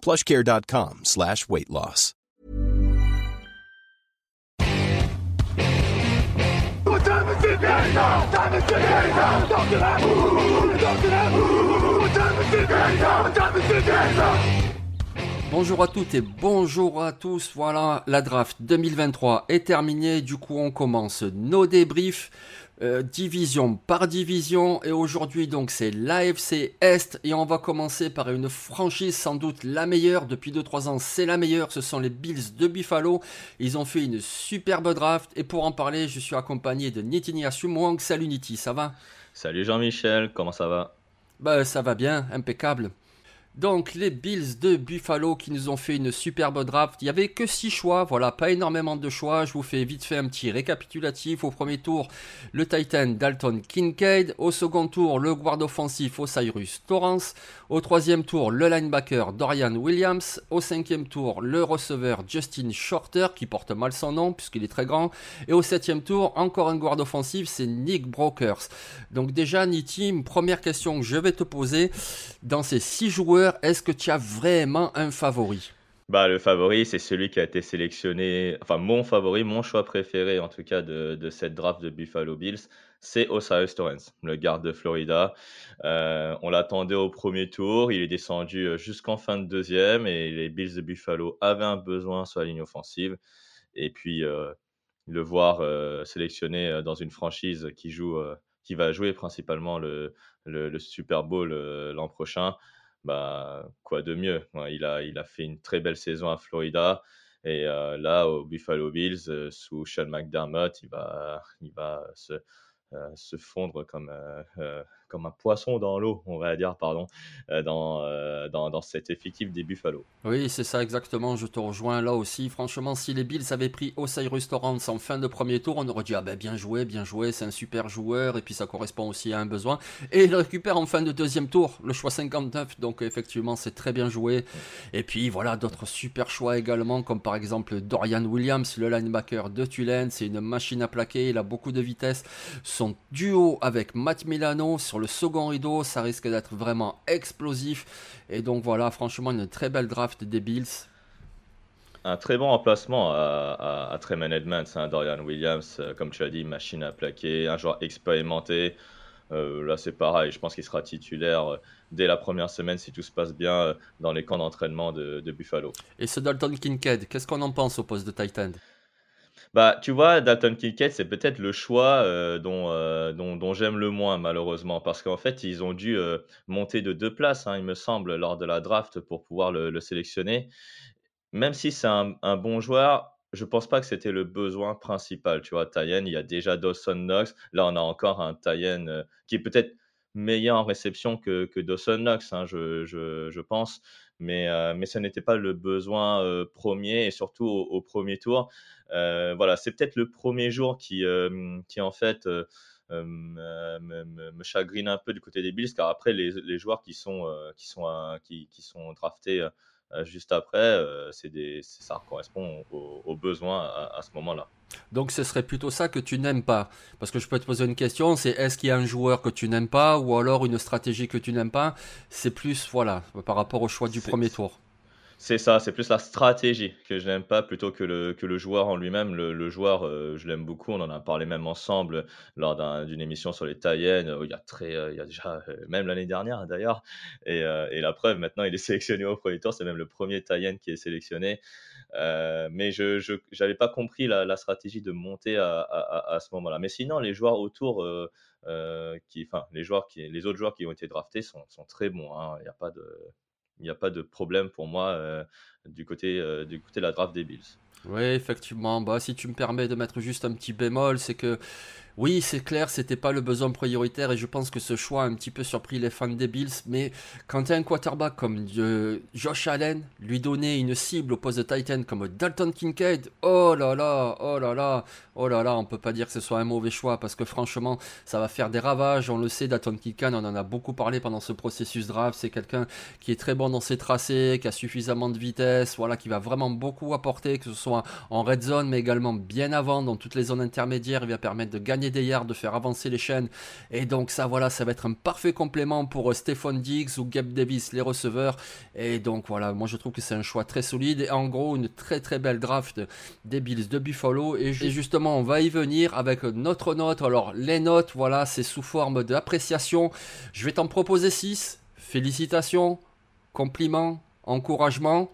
plushcare.com slash weight loss. Bonjour à toutes et bonjour à tous. Voilà, la draft 2023 est terminée. Du coup, on commence nos débriefs. Euh, division par division et aujourd'hui donc c'est l'AFC Est et on va commencer par une franchise sans doute la meilleure. Depuis 2-3 ans c'est la meilleure. Ce sont les Bills de Buffalo. Ils ont fait une superbe draft. Et pour en parler je suis accompagné de Nitinia Sumwang salut Niti ça va? Salut Jean-Michel, comment ça va? Bah ça va bien. Impeccable donc les Bills de Buffalo qui nous ont fait une superbe draft. Il n'y avait que 6 choix, voilà, pas énormément de choix. Je vous fais vite fait un petit récapitulatif. Au premier tour, le Titan Dalton Kincaid. Au second tour, le guard offensif Osiris Torrance. Au troisième tour, le linebacker Dorian Williams. Au cinquième tour, le receveur Justin Shorter, qui porte mal son nom puisqu'il est très grand. Et au septième tour, encore un guard offensif, c'est Nick Brokers. Donc déjà, Niti, une première question que je vais te poser. Dans ces 6 joueurs, est-ce que tu as vraiment un favori? Bah, Le favori, c'est celui qui a été sélectionné, enfin mon favori, mon choix préféré en tout cas de, cette draft de Buffalo Bills, c'est Osiris Torrance, le garde de Florida. Euh, on l'attendait au premier tour, il est descendu jusqu'en fin de deuxième et les Bills de Buffalo avaient un besoin sur la ligne offensive. Et puis, euh, le voir euh, sélectionné dans une franchise qui, joue, euh, qui va jouer principalement le, Super Bowl euh, l'an prochain, bah, quoi de mieux Ouais, il, a, il a fait une très belle saison à Florida. Et euh, là, au Buffalo Bills, euh, sous Sean McDermott, il va, il va se, euh, se fondre comme, comme un poisson dans l'eau, on va dire, pardon, euh, dans, euh, dans, dans cet effectif des Buffalo. Oui, c'est ça exactement, je te rejoins là aussi. Franchement, si les Bills avaient pris Osiris Torrance en fin de premier tour, on aurait dit, ah ben bien joué, bien joué, c'est un super joueur, et puis ça correspond aussi à un besoin. Et il récupère en fin de deuxième tour, le choix 59, donc effectivement, c'est très bien joué. Et puis voilà, d'autres super choix également, comme par exemple Dorian Williams, le linebacker de Tulane, c'est une machine à plaquer, il a beaucoup de vitesse. Son duo avec Matt Milano sur le second rideau, ça risque d'être vraiment explosif. Et donc voilà, franchement, une très belle draft des Bills. Un très bon remplacement à, à, à hein, Dorian Williams, euh, comme tu as dit, machine à plaquer, un joueur expérimenté. Euh, là, c'est pareil, je pense qu'il sera titulaire euh, dès la première semaine si tout se passe bien euh, dans les camps d'entraînement de, de Buffalo. Et ce Dalton Kincaid, qu'est-ce qu'on en pense au poste de Titan Bah, tu vois, Dalton Kincaid, c'est peut-être le choix euh, dont, euh, dont, dont j'aime le moins, malheureusement, parce qu'en fait, ils ont dû euh, monter de deux places, hein, il me semble, lors de la draft pour pouvoir le, le sélectionner. Même si c'est un, bon joueur, je pense pas que c'était le besoin principal. Tu vois, Tayen, il y a déjà Dawson Knox. Là, on a encore un Tayen qui est peut-être meilleur en réception que, Dawson Knox, hein, je, pense. Mais, euh, ce n'était pas le besoin euh, premier et surtout au, premier tour. Euh, voilà, c'est peut-être le premier jour qui, euh, en fait me, chagrine un peu du côté des Bills, car après les, joueurs qui sont, qui sont, qui, sont draftés juste après, euh, c'est des, ça correspond aux, aux besoins à, à ce moment-là. Donc ce serait plutôt ça que tu n'aimes pas. Parce que je peux te poser une question, c'est est-ce qu'il y a un joueur que tu n'aimes pas ou alors une stratégie que tu n'aimes pas? C'est plus, voilà, par rapport au choix du premier tour. C'est ça, c'est plus la stratégie que je n'aime pas plutôt que le, que le joueur en lui-même. Le, joueur, euh, je l'aime beaucoup. On en a parlé même ensemble lors d'une émission sur les Taïennes. Il y a euh, il y a déjà, euh, même l'année dernière d'ailleurs. Et, la preuve, maintenant, il est sélectionné au premier tour. C'est même le premier Taïenne qui est sélectionné. mais je n'avais pas compris la, stratégie de monter à, à, à ce moment-là. Mais sinon, les joueurs autour, qui, enfin, les, joueurs qui, les autres joueurs qui ont été draftés sont, sont très bons. Hein. Il n'y a pas de il n'y a pas de problème pour moi euh, du, côté, euh, du côté de la draft des Bills. Oui, effectivement. Bah, si tu me permets de mettre juste un petit bémol, c'est que oui, c'est clair, c'était pas le besoin prioritaire et je pense que ce choix a un petit peu surpris les fans des Bills. Mais quand tu as un quarterback comme euh, Josh Allen, lui donner une cible au poste de Titan comme Dalton Kincaid, oh là là, oh là là, oh là là, on peut pas dire que ce soit un mauvais choix parce que franchement, ça va faire des ravages. On le sait, Dalton Kincaid, on en a beaucoup parlé pendant ce processus draft. C'est quelqu'un qui est très bon dans ses tracés, qui a suffisamment de vitesse, voilà, qui va vraiment beaucoup apporter, que ce soit en red zone, mais également bien avant dans toutes les zones intermédiaires. Il va permettre de gagner des yards, de faire avancer les chaînes. Et donc ça, voilà, ça va être un parfait complément pour euh, Stephon Diggs ou Gabe Davis, les receveurs. Et donc voilà, moi je trouve que c'est un choix très solide. Et en gros, une très très belle draft des Bills de Buffalo. Et, justement, on va y venir avec notre note. Alors les notes, voilà, c'est sous forme d'appréciation. Je vais t'en proposer 6. Félicitations, compliments, encouragement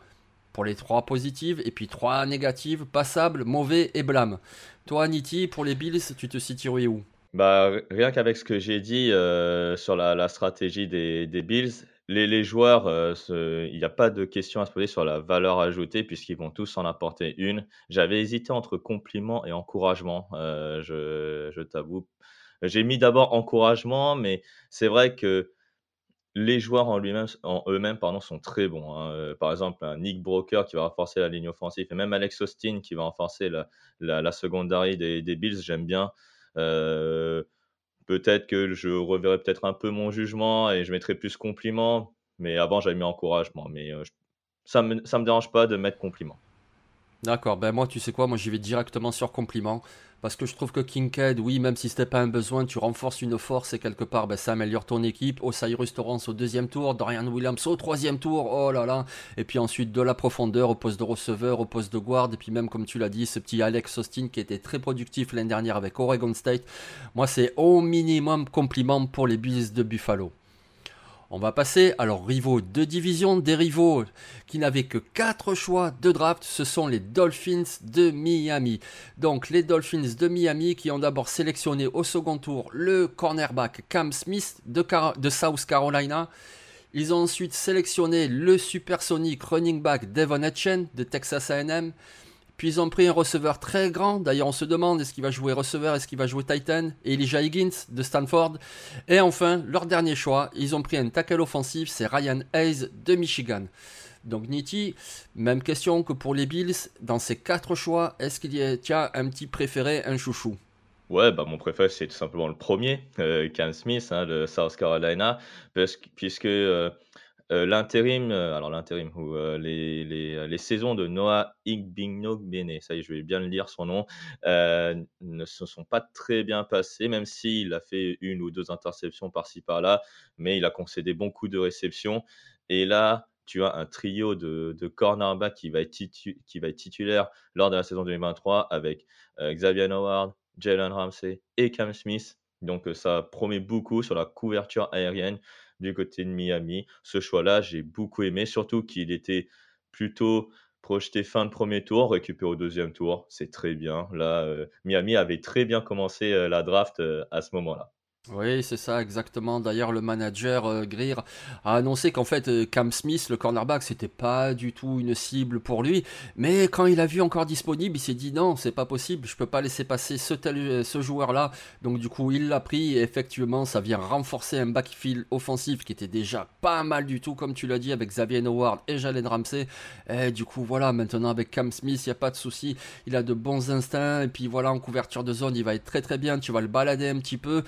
pour les trois positives et puis trois négatives, passables, mauvais et blâme. Toi, Niti, pour les Bills, tu te situerais où bah, Rien qu'avec ce que j'ai dit euh, sur la, stratégie des, Bills, les, joueurs, euh, il n'y a pas de question à se poser sur la valeur ajoutée puisqu'ils vont tous en apporter une. J'avais hésité entre compliment et encouragement, euh, je t'avoue. J'ai mis d'abord encouragement, mais c'est vrai que les joueurs en, en eux-mêmes sont très bons. Hein. Euh, par exemple, Nick Broker qui va renforcer la ligne offensive, et même Alex Austin qui va renforcer la, la, la secondary des, des Bills, j'aime bien. Euh, peut-être que je reverrai peut-être un peu mon jugement et je mettrai plus compliment, mais avant j'avais mis encouragement. Mais euh, ça ne me, ça me dérange pas de mettre compliment. D'accord, ben moi tu sais quoi, moi j'y vais directement sur compliment. Parce que je trouve que Kincaid, oui, même si c'était pas un besoin, tu renforces une force et quelque part, ben, ça améliore ton équipe. Osiris Torrance au deuxième tour, Dorian Williams au troisième tour, oh là là. Et puis ensuite de la profondeur au poste de receveur, au poste de guard. Et puis même, comme tu l'as dit, ce petit Alex Austin qui était très productif l'année dernière avec Oregon State. Moi, c'est au minimum compliment pour les Bills de Buffalo. On va passer à leurs rivaux de division, des rivaux qui n'avaient que 4 choix de draft, ce sont les Dolphins de Miami. Donc les Dolphins de Miami qui ont d'abord sélectionné au second tour le cornerback Cam Smith de, South Carolina. Ils ont ensuite sélectionné le supersonic running back Devon Etchen de Texas AM. Puis ils ont pris un receveur très grand. D'ailleurs, on se demande est-ce qu'il va jouer receveur, est-ce qu'il va jouer Titan. Elijah Higgins de Stanford. Et enfin, leur dernier choix, ils ont pris un tackle offensif, c'est Ryan Hayes de Michigan. Donc Nitti, même question que pour les Bills. Dans ces quatre choix, est-ce qu'il y a un petit préféré, un chouchou? Ouais, bah mon préféré c'est tout simplement le premier, euh, Cam Smith hein, de South Carolina, puisque euh, euh, l'intérim, euh, alors l'intérim, ou euh, les, les, les, saisons de Noah Igbignogbe, ça y est, je vais bien le lire son nom, ne se sont pas très bien passées, même s'il a fait une ou deux interceptions par-ci par-là, mais il a concédé beaucoup de réceptions. Et là, tu as un trio de, de cornerback qui qui va être titulaire lors de la saison 2023 avec Xavier Howard, Jalen Ramsey et Cam Smith. Donc ça promet beaucoup sur la couverture aérienne du côté de Miami. Ce choix-là, j'ai beaucoup aimé, surtout qu'il était plutôt projeté fin de premier tour, récupéré au deuxième tour. C'est très bien. Là, euh, Miami avait très bien commencé euh, la draft euh, à ce moment-là. Oui, c'est ça, exactement. D'ailleurs, le manager euh, Greer a annoncé qu'en fait, euh, Cam Smith, le cornerback, c'était pas du tout une cible pour lui. Mais quand il a vu encore disponible, il s'est dit non, c'est pas possible, je peux pas laisser passer ce, tel, ce joueur-là. Donc, du coup, il l'a pris et effectivement, ça vient renforcer un backfield offensif qui était déjà pas mal du tout, comme tu l'as dit, avec Xavier Howard et Jalen Ramsey. Et du coup, voilà, maintenant avec Cam Smith, il n'y a pas de souci. Il a de bons instincts et puis voilà, en couverture de zone, il va être très très bien. Tu vas le balader un petit peu.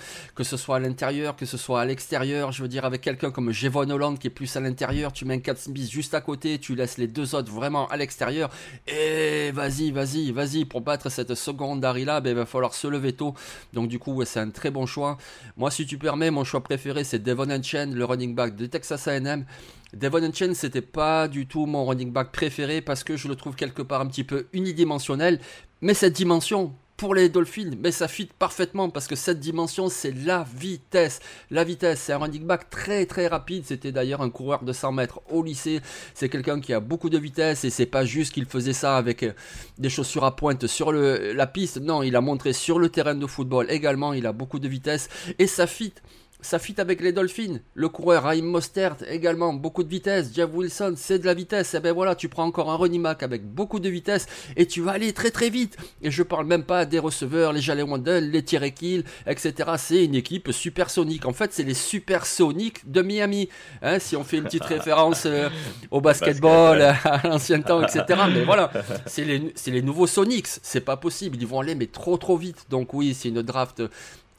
Ce soit à l'intérieur, que ce soit à l'extérieur. Je veux dire, avec quelqu'un comme Jevon Holland qui est plus à l'intérieur, tu mets un 4 Smith juste à côté, tu laisses les deux autres vraiment à l'extérieur. Et vas-y, vas-y, vas-y, pour battre cette seconde Dari là, ben, il va falloir se lever tôt. Donc, du coup, c'est un très bon choix. Moi, si tu permets, mon choix préféré, c'est Devon Chen, le running back de Texas AM. Devon Chen, c'était pas du tout mon running back préféré parce que je le trouve quelque part un petit peu unidimensionnel. Mais cette dimension, pour les Dolphins, mais ça fit parfaitement parce que cette dimension, c'est la vitesse. La vitesse, c'est un running back très très rapide. C'était d'ailleurs un coureur de 100 mètres au lycée. C'est quelqu'un qui a beaucoup de vitesse et c'est pas juste qu'il faisait ça avec euh, des chaussures à pointe sur la piste. Non, il a montré sur le terrain de football également. Il a beaucoup de vitesse et ça fit ça fit avec les Dolphins. Le coureur Raheem Mostert également, beaucoup de vitesse. Jeff Wilson, c'est de la vitesse. Et eh ben voilà, tu prends encore un running back avec beaucoup de vitesse et tu vas aller très très vite. Et je parle même pas des receveurs, les Jalen Wandel, les Thierry Kill, etc. C'est une équipe supersonique. En fait, c'est les supersoniques de Miami. Hein, si on fait une petite référence euh, au basketball, à l'ancien temps, etc. Mais voilà, c'est les, les nouveaux Sonics. C'est pas possible. Ils vont aller mais trop trop vite. Donc oui, c'est une draft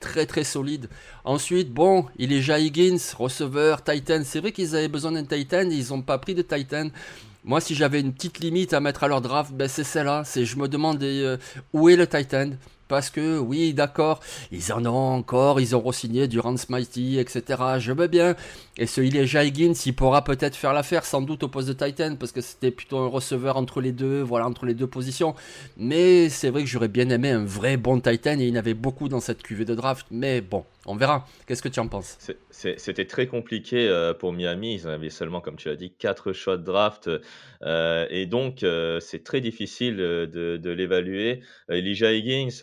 très très solide. Ensuite, bon, il est Jay Higgins, receveur, Titan. C'est vrai qu'ils avaient besoin d'un Titan, ils n'ont pas pris de Titan. Moi, si j'avais une petite limite à mettre à leur draft, ben c'est celle-là. C'est je me demande euh, où est le Titan? Parce que oui, d'accord, ils en ont encore, ils auront signé Durant Smitey, etc. Je veux bien. Et ce Elijah Higgins, il pourra peut-être faire l'affaire, sans doute au poste de Titan, parce que c'était plutôt un receveur entre les deux, voilà, entre les deux positions. Mais c'est vrai que j'aurais bien aimé un vrai bon Titan, et il y en avait beaucoup dans cette cuvée de draft. Mais bon, on verra. Qu'est-ce que tu en penses? C'était très compliqué euh, pour Miami. Ils avaient seulement, comme tu l'as dit, 4 shots de draft. Euh, et donc, euh, c'est très difficile de, l'évaluer. Elijah Higgins,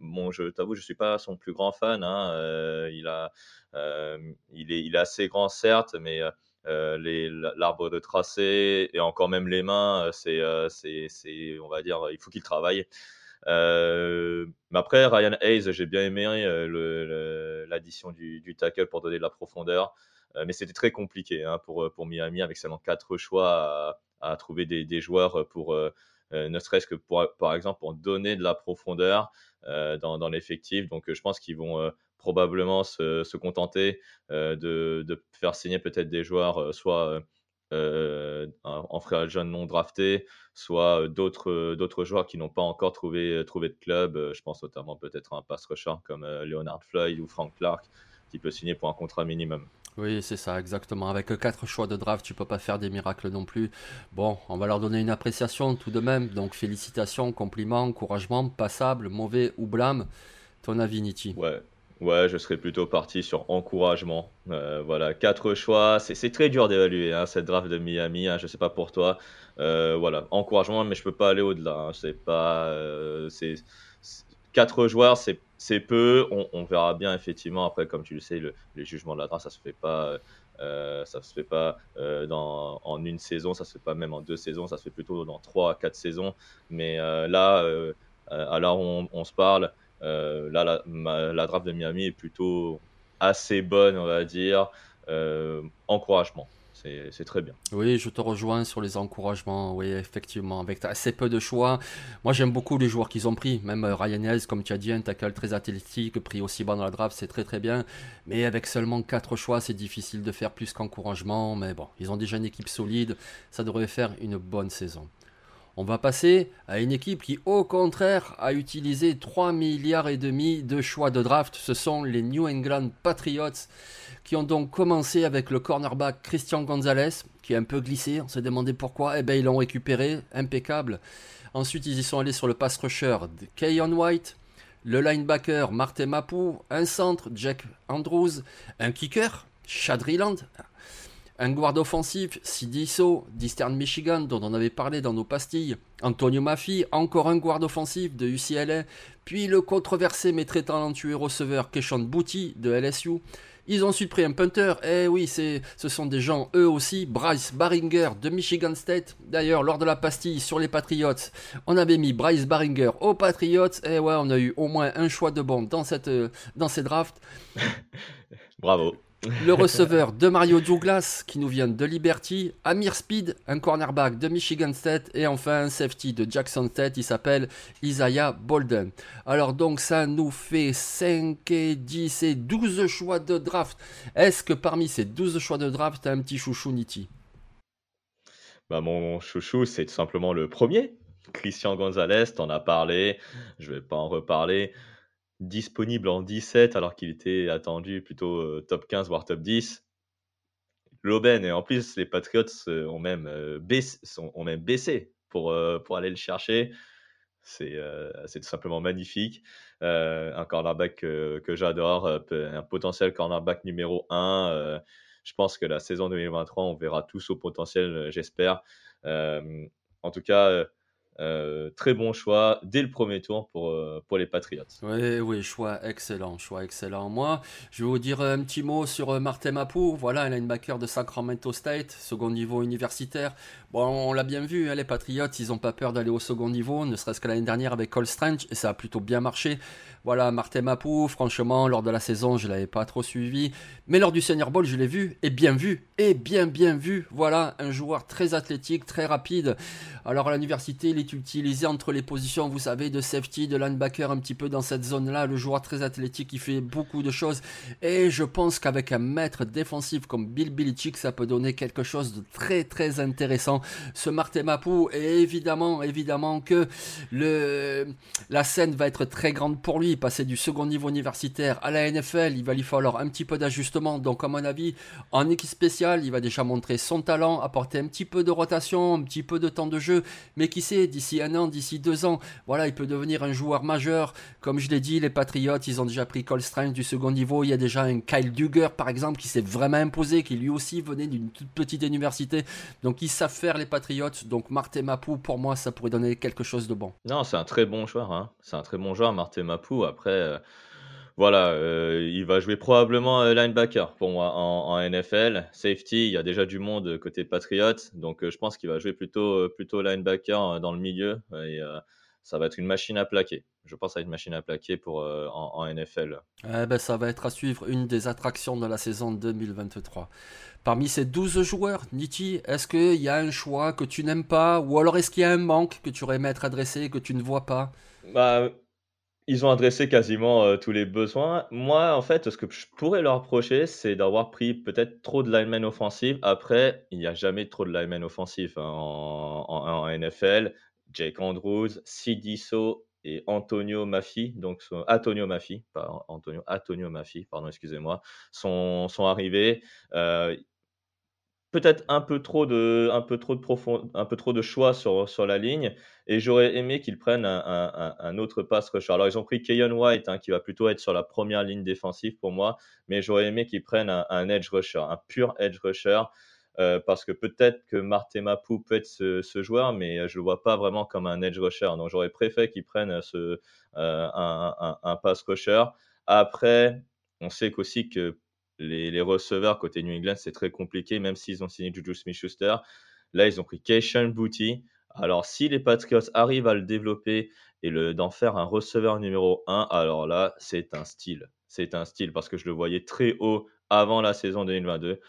bon, je t'avoue, je ne suis pas son plus grand fan. Hein. il a il, est, assez grand, certes, mais l'arbre de tracé et encore même les mains, c'est, c'est, on va dire, il faut qu'il travaille. Mais après, Ryan Hayes, j'ai bien aimé l'addition du, tackle pour donner de la profondeur. mais c'était très compliqué hein, pour, pour Miami avec seulement quatre choix à, trouver des, joueurs pour, ne serait-ce que pour, par exemple pour donner de la profondeur dans l'effectif. Donc je pense qu'ils vont probablement se, contenter euh, de, faire signer peut-être des joueurs, euh, soit euh, en frère jeune non drafté, soit d'autres d'autres joueurs qui n'ont pas encore trouvé, trouvé de club. je pense notamment peut-être à un pass rusher comme Leonard Floyd ou Frank Clark qui peut signer pour un contrat minimum. Oui, c'est ça, exactement. Avec quatre choix de draft, tu peux pas faire des miracles non plus. Bon, on va leur donner une appréciation tout de même. Donc félicitations, compliments, encouragement, passable, mauvais ou blâme. Ton avis, Niti Ouais, Ouais, je serais plutôt parti sur encouragement. Euh, voilà, quatre choix. C'est très dur d'évaluer hein, cette draft de Miami. Hein, je sais pas pour toi. Euh, voilà, encouragement, mais je peux pas aller au-delà. Hein, c'est pas, euh, c'est quatre joueurs, c'est peu. On, verra bien effectivement après, comme tu le sais, le, les jugements de la draft, ça se fait pas. ça se fait pas dans, en une saison, ça se fait pas même en deux saisons, ça se fait plutôt dans trois quatre saisons. Mais là, alors on, on se parle, euh, là, la, draft de Miami est plutôt assez bonne, on va dire. Euh, encouragement c'est très bien. Oui, je te rejoins sur les encouragements, oui, effectivement, avec assez peu de choix. Moi, j'aime beaucoup les joueurs qu'ils ont pris, même euh, Ryan Hayes, comme tu as dit, un tackle très athlétique, pris aussi bas dans la draft, c'est très très bien. Mais avec seulement 4 choix, c'est difficile de faire plus qu'encouragement. Mais bon, ils ont déjà une équipe solide, ça devrait faire une bonne saison. On va passer à une équipe qui, au contraire, a utilisé 3 milliards et demi de choix de draft. Ce sont les New England Patriots qui ont donc commencé avec le cornerback Christian Gonzalez, qui est un peu glissé. On s'est demandé pourquoi. Eh bien, ils l'ont récupéré, impeccable. Ensuite, ils y sont allés sur le pass rusher de Keyon White, le linebacker Martin Mapou, un centre Jack Andrews, un kicker Chad Rieland, un guard offensif, Sidiso, d'Eastern Michigan, dont on avait parlé dans nos pastilles. Antonio Maffi, encore un guard offensif de UCLA. Puis le controversé mais très talentueux receveur Keshon Booty de LSU. Ils ont ensuite pris un punter. Eh oui, ce sont des gens, eux aussi. Bryce Baringer de Michigan State. D'ailleurs, lors de la pastille sur les Patriots, on avait mis Bryce Baringer aux Patriots. Eh ouais, on a eu au moins un choix de bon dans, cette, dans ces drafts. Bravo. Le receveur de Mario Douglas qui nous vient de Liberty, Amir Speed, un cornerback de Michigan State et enfin un safety de Jackson State, il s'appelle Isaiah Bolden. Alors donc ça nous fait 5 et 10 et 12 choix de draft. Est-ce que parmi ces 12 choix de draft, tu as un petit chouchou Niti? Bah, Mon chouchou, c'est tout simplement le premier. Christian Gonzalez, t'en as parlé, je vais pas en reparler disponible en 17 alors qu'il était attendu plutôt euh, top 15 voire top 10. L'aubaine et en plus les Patriots euh, ont même, euh, baissé, ont même baissé pour, pour aller le chercher. C'est tout simplement magnifique. un cornerback que, que j'adore, un potentiel cornerback numéro 1. je pense que la saison 2023, on verra tous au potentiel, j'espère. en tout cas, euh, très bon choix dès le premier tour pour, euh, pour les Patriots. Oui, oui, choix excellent, choix excellent. Moi, je vais vous dire un petit mot sur euh, Martin Mapou. Voilà, un linebacker de Sacramento State, second niveau universitaire. Bon, on l'a bien vu, hein, les Patriots, ils n'ont pas peur d'aller au second niveau, ne serait-ce que l'année dernière avec Cole Strange, et ça a plutôt bien marché. Voilà, Martin Mapou, franchement, lors de la saison, je ne l'avais pas trop suivi. Mais lors du Senior Bowl, je l'ai vu, et bien vu, et bien bien vu. Voilà, un joueur très athlétique, très rapide. Alors à l'université, il est utilisé entre les positions, vous savez, de safety, de linebacker, un petit peu dans cette zone-là. Le joueur très athlétique, il fait beaucoup de choses. Et je pense qu'avec un maître défensif comme Bill Belichick, ça peut donner quelque chose de très très intéressant. Ce Martin Mapou, et évidemment, évidemment que le, la scène va être très grande pour lui passer du second niveau universitaire à la NFL, il va lui falloir un petit peu d'ajustement. Donc, à mon avis, en équipe spéciale, il va déjà montrer son talent, apporter un petit peu de rotation, un petit peu de temps de jeu. Mais qui sait, d'ici un an, d'ici deux ans, voilà, il peut devenir un joueur majeur. Comme je l'ai dit, les Patriots, ils ont déjà pris Cole Strange du second niveau. Il y a déjà un Kyle Duggar, par exemple, qui s'est vraiment imposé, qui lui aussi venait d'une toute petite université. Donc, ils savent faire les Patriots. Donc, Martin Mapou, pour moi, ça pourrait donner quelque chose de bon. Non, c'est un très bon joueur. Hein. C'est un très bon joueur, Martin Mapou. Après, euh, voilà, euh, il va jouer probablement euh, linebacker pour moi en, NFL. Safety, il y a déjà du monde côté Patriot, donc je pense qu'il va jouer plutôt, plutôt linebacker dans le milieu et ça va être une machine à plaquer. Je pense à une machine à plaquer pour, en, NFL. Eh ben, ça va être à suivre une des attractions de la saison 2023. Parmi ces 12 joueurs, Niti, est-ce qu'il y a un choix que tu n'aimes pas ou alors est-ce qu'il y a un manque que tu aurais aimé être adressé et que tu ne vois pas? Bah, ils ont adressé quasiment euh, tous les besoins. Moi, en fait, ce que je pourrais leur reprocher, c'est d'avoir pris peut-être trop de linemen offensifs. Après, il n'y a jamais trop de linemen offensifs hein, en, NFL. Jake Andrews, Sidiso et Antonio Maffi, donc Antonio Maffi, pas Antonio, Antonio Maffi, pardon, excusez-moi, sont, sont arrivés. Euh, peut-être un peu trop de, un peu trop de profond, un peu trop de choix sur, sur la ligne. Et j'aurais aimé qu'ils prennent un, un, autre pass rusher. Alors, ils ont pris Keyon White, hein, qui va plutôt être sur la première ligne défensive pour moi. Mais j'aurais aimé qu'ils prennent un, edge rusher, un pur edge rusher. Euh, parce que peut-être que Martin Mapou peut être ce, ce, joueur, mais je le vois pas vraiment comme un edge rusher. Donc j'aurais préféré qu'ils prennent ce, euh, un, un, pass rusher. Après, on sait qu'aussi que les, receveurs côté New England, c'est très compliqué, même s'ils ont signé Juju Smith-Schuster. Là, ils ont pris Keishan Booty. Alors, si les Patriots arrivent à le développer et d'en faire un receveur numéro 1, alors là, c'est un style. C'est un style parce que je le voyais très haut avant la saison 2022.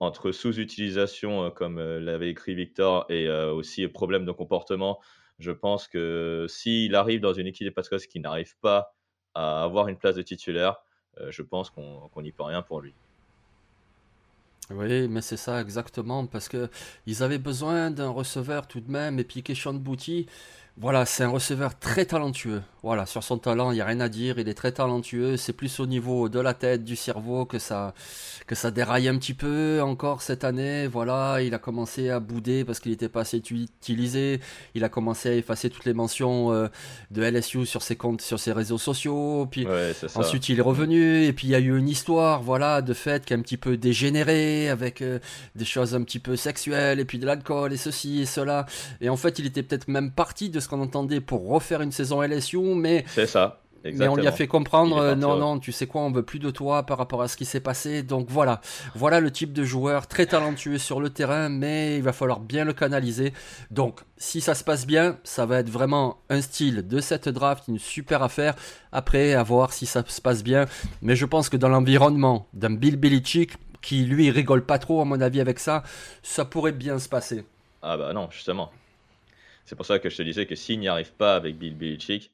Entre sous-utilisation, euh, comme euh, l'avait écrit Victor, et euh, aussi problème de comportement, je pense que s'il arrive dans une équipe des Patriots qui n'arrive pas à avoir une place de titulaire, je pense qu'on n'y peut rien pour lui. Oui, mais c'est ça exactement, parce que ils avaient besoin d'un receveur tout de même, et puis Keshawn Bouty, voilà, c'est un receveur très talentueux. Voilà, sur son talent, il n'y a rien à dire. Il est très talentueux. C'est plus au niveau de la tête, du cerveau que ça, que ça déraille un petit peu encore cette année. Voilà, il a commencé à bouder parce qu'il n'était pas assez utilisé. Il a commencé à effacer toutes les mentions euh, de LSU sur ses comptes, sur ses réseaux sociaux. Puis ensuite, il est revenu. Et puis, il y a eu une histoire, voilà, de fait qui a un petit peu dégénéré avec euh, des choses un petit peu sexuelles et puis de l'alcool et ceci et cela. Et en fait, il était peut-être même parti de ce qu'on entendait pour refaire une saison LSU, mais c'est ça. Mais on lui a fait comprendre, euh, non, non, tu sais quoi, on veut plus de toi par rapport à ce qui s'est passé. Donc voilà, voilà le type de joueur très talentueux sur le terrain, mais il va falloir bien le canaliser. Donc si ça se passe bien, ça va être vraiment un style de cette draft, une super affaire. Après, à voir si ça se passe bien. Mais je pense que dans l'environnement d'un Bill Belichick, qui lui rigole pas trop à mon avis avec ça, ça pourrait bien se passer. Ah bah non, justement. C'est pour ça que je te disais que s'il n'y arrive pas avec Bill Belichick,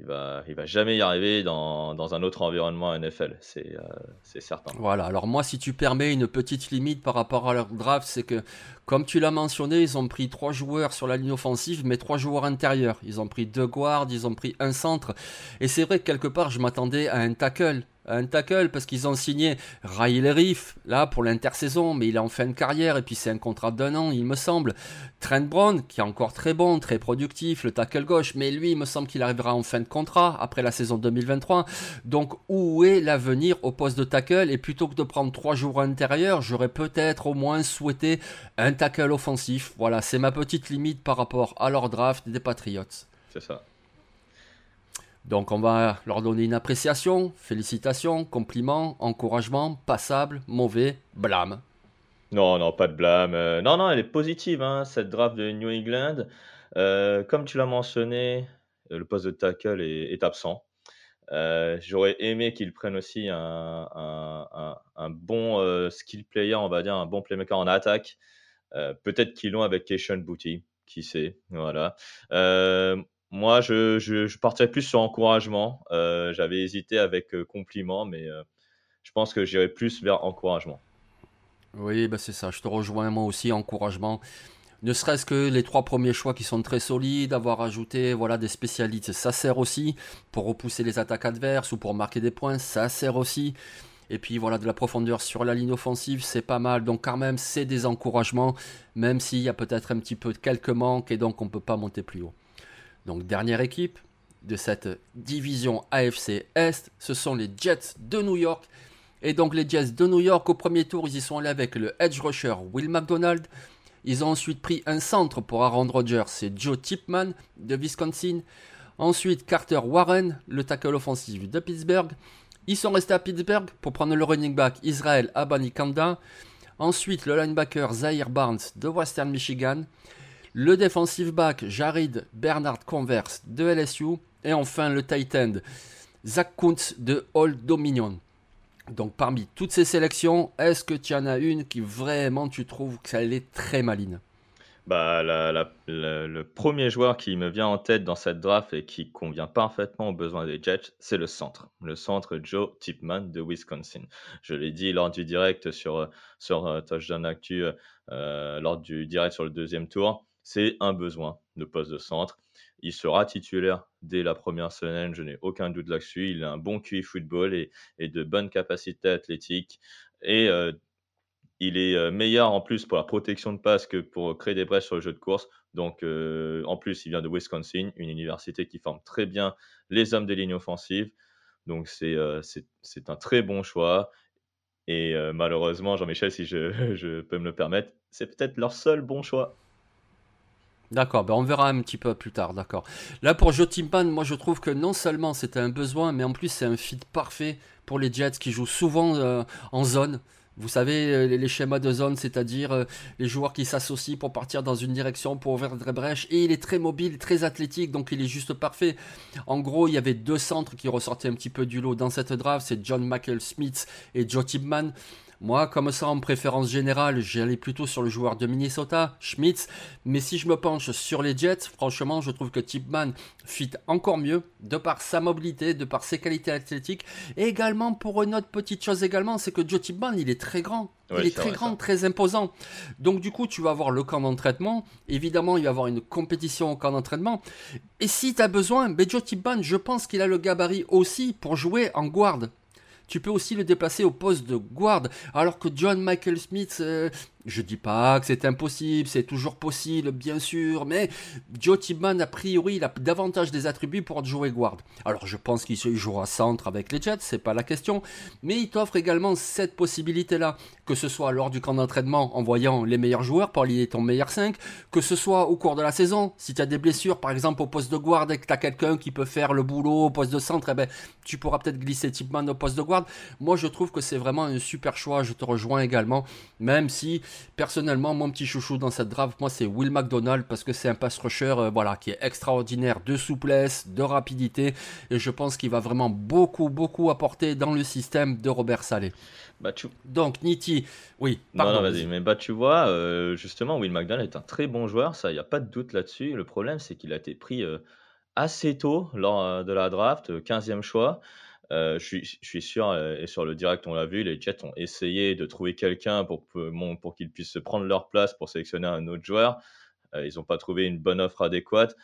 il va, il va jamais y arriver dans, dans un autre environnement NFL, c'est euh, c'est certain. Voilà, alors moi, si tu permets une petite limite par rapport à leur draft, c'est que, comme tu l'as mentionné, ils ont pris trois joueurs sur la ligne offensive, mais trois joueurs intérieurs. Ils ont pris deux guards, ils ont pris un centre. Et c'est vrai que quelque part, je m'attendais à un tackle un tackle parce qu'ils ont signé Riley Riff là pour l'intersaison, mais il est en fin de carrière et puis c'est un contrat d'un an, il me semble. Trent Brown qui est encore très bon, très productif, le tackle gauche, mais lui il me semble qu'il arrivera en fin de contrat après la saison 2023. Donc où est l'avenir au poste de tackle? Et plutôt que de prendre trois jours intérieurs, j'aurais peut-être au moins souhaité un tackle offensif. Voilà, c'est ma petite limite par rapport à leur draft des Patriots. C'est ça. Donc on va leur donner une appréciation, félicitations, compliments, encouragement, passable, mauvais, blâme. Non, non, pas de blâme. Euh, non, non, elle est positive, hein, cette draft de New England. Euh, comme tu l'as mentionné, euh, le poste de tackle est, absent. J'aurais aimé qu'ils prennent aussi un, bon skill player, on va dire, un bon playmaker en attaque. Peut-être qu'ils l'ont avec Keishon Booty, qui sait. Voilà. Moi, je, je, partirais plus sur encouragement. Euh, j'avais hésité avec euh, compliment, mais euh, je pense que j'irai plus vers encouragement. Oui, bah c'est ça. Je te rejoins moi aussi, encouragement. Ne serait-ce que les trois premiers choix qui sont très solides, avoir ajouté voilà, des spécialistes, ça sert aussi pour repousser les attaques adverses ou pour marquer des points, ça sert aussi. Et puis voilà, de la profondeur sur la ligne offensive, c'est pas mal. Donc quand même, c'est des encouragements, même s'il y a peut-être un petit peu quelques manques et donc on peut pas monter plus haut. Donc dernière équipe de cette division AFC Est, ce sont les Jets de New York. Et donc les Jets de New York, au premier tour, ils y sont allés avec le edge rusher Will McDonald. Ils ont ensuite pris un centre pour Aaron Rodgers, c'est Joe Tipman de Wisconsin. Ensuite, Carter Warren, le tackle offensif de Pittsburgh. Ils sont restés à Pittsburgh pour prendre le running back Israel Abanikanda. Ensuite, le linebacker Zaire Barnes de Western Michigan le defensive back Jared Bernard Converse de LSU et enfin le tight end Zach Kuntz de Old Dominion. Donc parmi toutes ces sélections, est-ce que tu en as une qui vraiment tu trouves qu'elle est très maline bah, le premier joueur qui me vient en tête dans cette draft et qui convient parfaitement aux besoins des Jets, c'est le centre. Le centre Joe Tipman de Wisconsin. Je l'ai dit lors du direct sur, sur uh, Touchdown Actu, euh, lors du direct sur le deuxième tour c'est un besoin de poste de centre. Il sera titulaire dès la première semaine, je n'ai aucun doute là-dessus. Il a un bon QI football et, de bonnes capacités athlétiques. Et euh, il est euh, meilleur en plus pour la protection de passe que pour créer des brèches sur le jeu de course. Donc, euh, en plus, il vient de Wisconsin, une université qui forme très bien les hommes des lignes offensives. Donc, c'est un très bon choix. Et malheureusement, Jean-Michel, si je, je peux me le permettre, c'est peut-être leur seul bon choix. D'accord, ben on verra un petit peu plus tard, d'accord. Là pour Joe Timpan, moi je trouve que non seulement c'était un besoin, mais en plus c'est un fit parfait pour les Jets qui jouent souvent euh, en zone. Vous savez, euh, les schémas de zone, c'est-à-dire euh, les joueurs qui s'associent pour partir dans une direction, pour ouvrir des brèches. Et il est très mobile, très athlétique, donc il est juste parfait. En gros, il y avait deux centres qui ressortaient un petit peu du lot dans cette draft, c'est John Michael Smith et Joe Tibman. Moi, comme ça, en préférence générale, j'allais plutôt sur le joueur de Minnesota, Schmitz. Mais si je me penche sur les Jets, franchement, je trouve que Tipman fit encore mieux, de par sa mobilité, de par ses qualités athlétiques. Et également, pour une autre petite chose également, c'est que Joe Tipman, il est très grand. il est, très grand, très imposant. Donc du coup, tu vas avoir le camp d'entraînement. Évidemment, il va y avoir une compétition au camp d'entraînement. Et si tu as besoin, ben Joe Tipman, je pense qu'il a le gabarit aussi pour jouer en guard tu peux aussi le déplacer au poste de guard. Alors que John Michael Smith, euh, Je dis pas que c'est impossible, c'est toujours possible, bien sûr, mais Joe Tibman, a priori, il a davantage des attributs pour jouer guard. Alors je pense qu'il jouera centre avec les Jets, c'est pas la question, mais il t'offre également cette possibilité-là, que ce soit lors du camp d'entraînement en voyant les meilleurs joueurs pour lier ton meilleur 5, que ce soit au cours de la saison, si tu as des blessures, par exemple au poste de guard et que tu as quelqu'un qui peut faire le boulot au poste de centre, eh ben, tu pourras peut-être glisser Tibman au poste de guard. Moi je trouve que c'est vraiment un super choix, je te rejoins également, même si personnellement, mon petit chouchou dans cette draft, moi, c'est Will McDonald parce que c'est un pass rusher euh, voilà, qui est extraordinaire de souplesse, de rapidité. Et je pense qu'il va vraiment beaucoup, beaucoup apporter dans le système de Robert Saleh. Bah, Donc, Nitti, oui, pardon. Non, vas-y, mais bah, tu vois, euh, justement, Will McDonald est un très bon joueur, ça, il n'y a pas de doute là-dessus. Le problème, c'est qu'il a été pris euh, assez tôt lors de la draft, 15e choix. Euh, je, suis, sûr, euh, et sur le direct, on l'a vu, les Jets ont essayé de trouver quelqu'un pour, qu'ils puissent prendre leur place pour sélectionner un autre joueur. Euh, ils n'ont pas trouvé une bonne offre adéquate.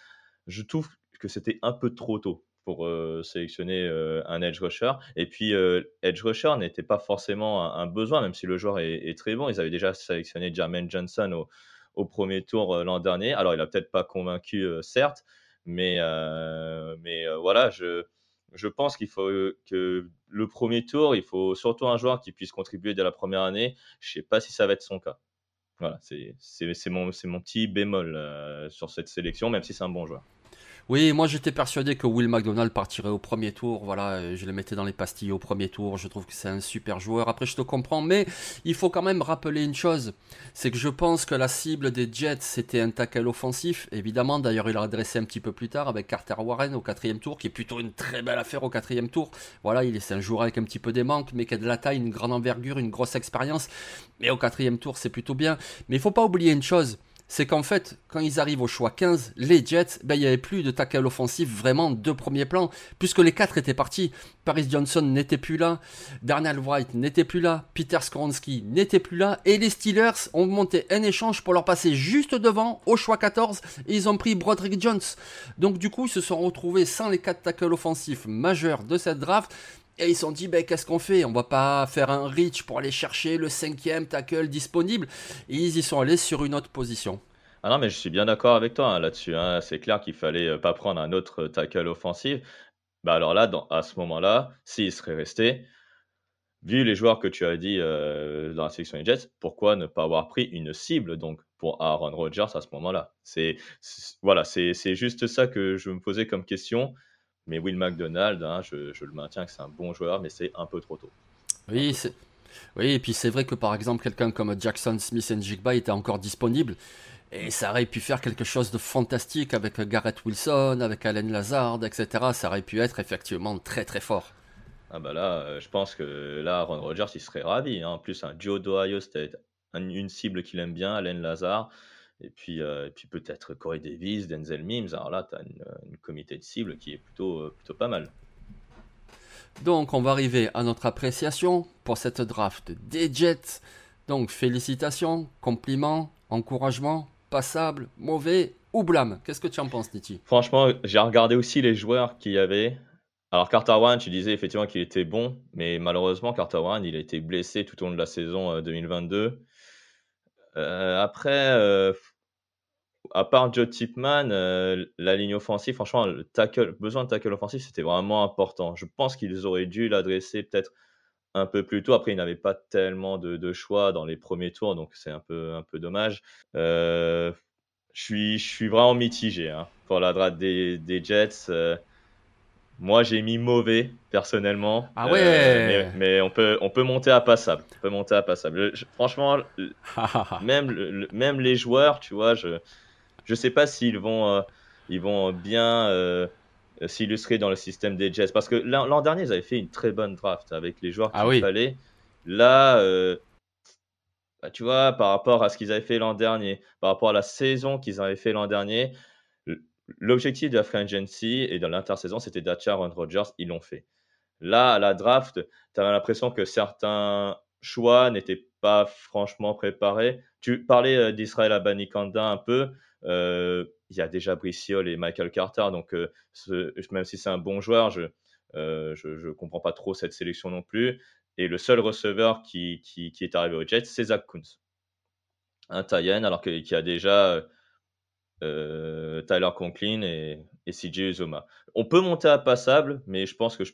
Je trouve que c'était un peu trop tôt pour sélectionner un edge rusher. Et puis, edge rusher n'était pas forcément un, besoin, même si le joueur est, très bon. Ils avaient déjà sélectionné Jermaine Johnson au, au premier tour l'an dernier. Alors, il n'a peut-être pas convaincu, certes, mais, mais voilà, je je pense qu'il faut que le premier tour, il faut surtout un joueur qui puisse contribuer dès la première année. Je ne sais pas si ça va être son cas. Voilà, c'est mon, mon petit bémol euh, sur cette sélection, même si c'est un bon joueur. Oui, moi j'étais persuadé que Will McDonald partirait au premier tour. Voilà, euh, je le mettais dans les pastilles au premier tour. Je trouve que c'est un super joueur. Après, je te comprends, mais il faut quand même rappeler une chose c'est que je pense que la cible des Jets c'était un tackle offensif. Évidemment, d'ailleurs, il l'a adressé un petit peu plus tard avec Carter Warren au quatrième tour, qui est plutôt une très belle affaire au quatrième tour. Voilà, il est un joueur avec un petit peu des manques, mais qui a de la taille, une grande envergure, une grosse expérience. Mais au quatrième tour, c'est plutôt bien. Mais il faut pas oublier une chose c'est qu'en fait, quand ils arrivent au choix 15, les Jets, ben, il n'y avait plus de tackle offensif vraiment de premier plan, puisque les quatre étaient partis. Paris Johnson n'était plus là, Darnell White n'était plus là, Peter Skoronsky n'était plus là, et les Steelers ont monté un échange pour leur passer juste devant au choix 14, et ils ont pris Broderick Jones. Donc du coup, ils se sont retrouvés sans les quatre tackles offensifs majeurs de cette draft, et ils se sont dit, ben, qu'est-ce qu'on fait? On va pas faire un reach pour aller chercher le cinquième tackle disponible. Ils y sont allés sur une autre position. Ah non, mais je suis bien d'accord avec toi hein, là-dessus. Hein. C'est clair qu'il fallait euh, pas prendre un autre tackle offensif. Bah alors là, à ce moment-là, s'il serait resté, vu les joueurs que tu as dit euh, dans la sélection des Jets, pourquoi ne pas avoir pris une cible donc pour Aaron Rodgers à ce moment-là? C'est voilà, c'est juste ça que je me posais comme question. Mais Will McDonald, hein, je, le maintiens que c'est un bon joueur, mais c'est un peu trop tôt. Oui, c'est... Oui, et puis c'est vrai que par exemple, quelqu'un comme Jackson Smith and Jigba était encore disponible. Et ça aurait pu faire quelque chose de fantastique avec Garrett Wilson, avec Allen Lazard, etc. Ça aurait pu être effectivement très très fort. Ah bah là, euh, je pense que là, Ron Rodgers, il serait ravi. Hein. En plus, un Joe d'Ohio, c'était une cible qu'il aime bien, Allen Lazard. Et puis, euh, puis peut-être Corey Davis, Denzel Mims. Alors là, tu as une, comité de cible qui est plutôt, euh, plutôt pas mal. Donc, on va arriver à notre appréciation pour cette draft des Jets. Donc, félicitations, compliments, encouragements, passable, mauvais ou blâme. Qu'est-ce que tu en penses, Niti Franchement, j'ai regardé aussi les joueurs qu'il y avait. Alors, Carter One, tu disais effectivement qu'il était bon, mais malheureusement, Carter One, il a été blessé tout au long de la saison 2022. Euh, après, euh, à part Joe Tipman, euh, la ligne offensive, franchement, le tackle, besoin de tackle offensif, c'était vraiment important. Je pense qu'ils auraient dû l'adresser peut-être un peu plus tôt. Après, ils n'avaient pas tellement de, choix dans les premiers tours, donc c'est un peu, un peu dommage. je, suis, vraiment mitigé hein, pour la draft des Jets. Moi, j'ai mis mauvais personnellement. Ah ouais. mais, on peut on peut monter à passable. On peut monter à passable. franchement, même même les joueurs, tu vois, je je sais pas s'ils vont euh, ils vont bien euh, s'illustrer dans le système des Jets parce que l'an dernier ils avaient fait une très bonne draft avec les joueurs ah qu'il fallait. Là, euh, bah, tu vois, par rapport à ce qu'ils avaient fait l'an dernier, par rapport à la saison qu'ils avaient fait l'an dernier, l'objectif de la free et de l'intersaison, c'était d'attirer Aaron Rodgers. Ils l'ont fait. Là, à la draft, tu avais l'impression que certains choix n'étaient pas franchement préparés. Tu parlais euh, d'Israël Abanikanda un peu. Euh, il y a déjà Briciol et Michael Carter. Donc, euh, même si c'est un bon joueur, je ne comprends pas trop cette sélection non plus. Et le seul receveur qui, qui, est arrivé au Jets, c'est Zach Kuntz. un Tayen, alors qu'il y a déjà Tyler Conklin et, et CJ Uzoma. On peut monter à passable, mais je pense que je,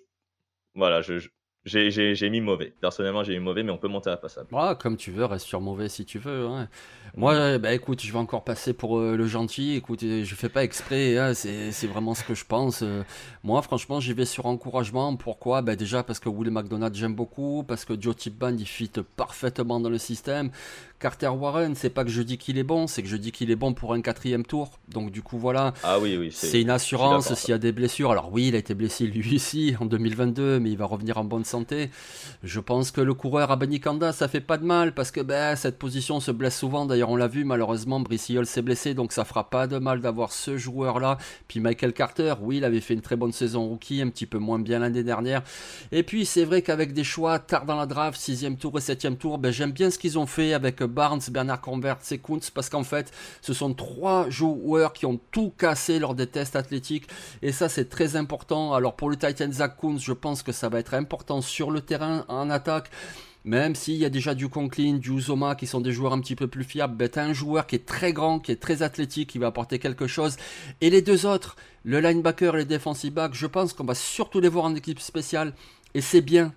voilà, je, j'ai mis mauvais. Personnellement, j'ai mis mauvais, mais on peut monter à passable. Ah, comme tu veux, reste sur mauvais si tu veux. Hein. Moi, bah écoute, je vais encore passer pour euh, le gentil. Écoute, je fais pas exprès, hein, c'est vraiment ce que je pense. Euh. moi, franchement, j'y vais sur encouragement. Pourquoi? Bah, Déjà parce que Will McDonald, j'aime beaucoup. Parce que Joe Tipman, il fit parfaitement dans le système. Carter Warren, c'est pas que je dis qu'il est bon, c'est que je dis qu'il est bon pour un quatrième tour. Donc du coup voilà, ah oui, oui, c'est une assurance s'il y a des blessures. Alors oui, il a été blessé lui aussi en 2022, mais il va revenir en bonne santé. Je pense que le coureur à Banikanda, ça fait pas de mal parce que ben, cette position se blesse souvent. D'ailleurs, on l'a vu malheureusement, Brice s'est blessé, donc ça fera pas de mal d'avoir ce joueur-là. Puis Michael Carter, oui, il avait fait une très bonne saison rookie, un petit peu moins bien l'année dernière. Et puis c'est vrai qu'avec des choix tard dans la draft, sixième tour et septième tour, ben, j'aime bien ce qu'ils ont fait avec Barnes, Bernard Convert, et Kuntz, parce qu'en fait, ce sont trois joueurs qui ont tout cassé lors des tests athlétiques, et ça c'est très important. Alors pour le Titan Zach Kuntz, je pense que ça va être important sur le terrain en attaque. Même s'il y a déjà du Conklin, du Uzoma qui sont des joueurs un petit peu plus fiables, ben un joueur qui est très grand, qui est très athlétique, qui va apporter quelque chose. Et les deux autres, le linebacker et le defensive back, je pense qu'on va surtout les voir en équipe spéciale. Et c'est bien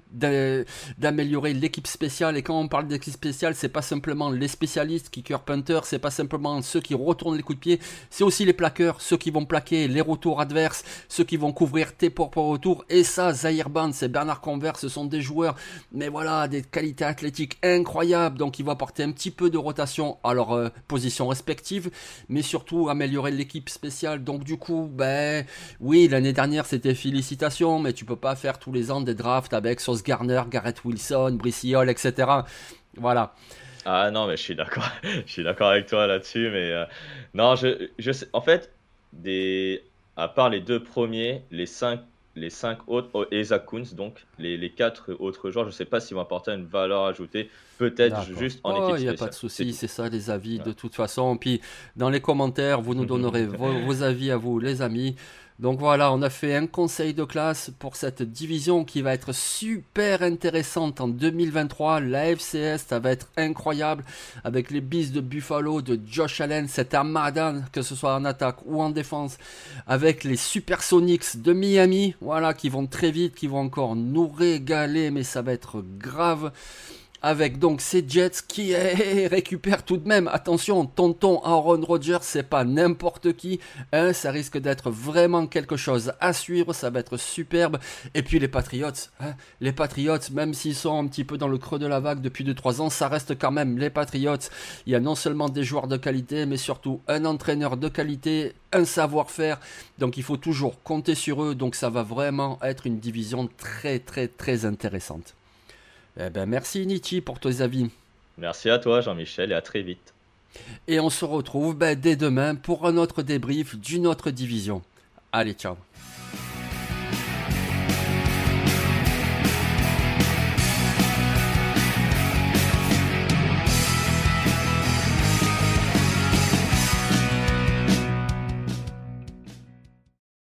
d'améliorer l'équipe spéciale. Et quand on parle d'équipe spéciale, c'est pas simplement les spécialistes, kicker punter, c'est pas simplement ceux qui retournent les coups de pied, c'est aussi les plaqueurs, ceux qui vont plaquer les retours adverses, ceux qui vont couvrir tes propres retours. Et ça, Zahir Band, c'est Bernard Convert, ce sont des joueurs, mais voilà, des qualités athlétiques incroyables. Donc, ils vont apporter un petit peu de rotation à leur euh, position respective, mais surtout améliorer l'équipe spéciale. Donc, du coup, ben, oui, l'année dernière, c'était félicitations, mais tu peux pas faire tous les ans des avec Sauce Garner, Garrett Wilson, Brice Hall, etc. Voilà. Ah non, mais je suis d'accord. je suis d'accord avec toi là-dessus. Mais euh, non, je, je sais. En fait, des, à part les deux premiers, les cinq, les cinq autres, oh, et Zach donc les, les quatre autres joueurs, je sais pas s'ils vont apporter une valeur ajoutée. Peut-être juste en oh, équipe Il n'y a pas de souci, c'est ça les avis de toute façon. Puis dans les commentaires, vous nous donnerez vos avis à vous, les amis. Donc voilà, on a fait un conseil de classe pour cette division qui va être super intéressante en 2023. La FCS, ça va être incroyable. Avec les bis de Buffalo, de Josh Allen, cet armada, que ce soit en attaque ou en défense, avec les Supersonics de Miami, voilà, qui vont très vite, qui vont encore nous régaler, mais ça va être grave avec donc ces Jets qui récupèrent tout de même, attention, tonton Aaron Rodgers, c'est pas n'importe qui, hein, ça risque d'être vraiment quelque chose à suivre, ça va être superbe. Et puis les Patriots, hein, les Patriots, même s'ils sont un petit peu dans le creux de la vague depuis 2-3 ans, ça reste quand même les Patriots. Il y a non seulement des joueurs de qualité, mais surtout un entraîneur de qualité, un savoir-faire, donc il faut toujours compter sur eux, donc ça va vraiment être une division très très très intéressante. Eh ben, merci Nietzsche pour tes avis. Merci à toi Jean-Michel et à très vite. Et on se retrouve ben, dès demain pour un autre débrief d'une autre division. Allez, ciao.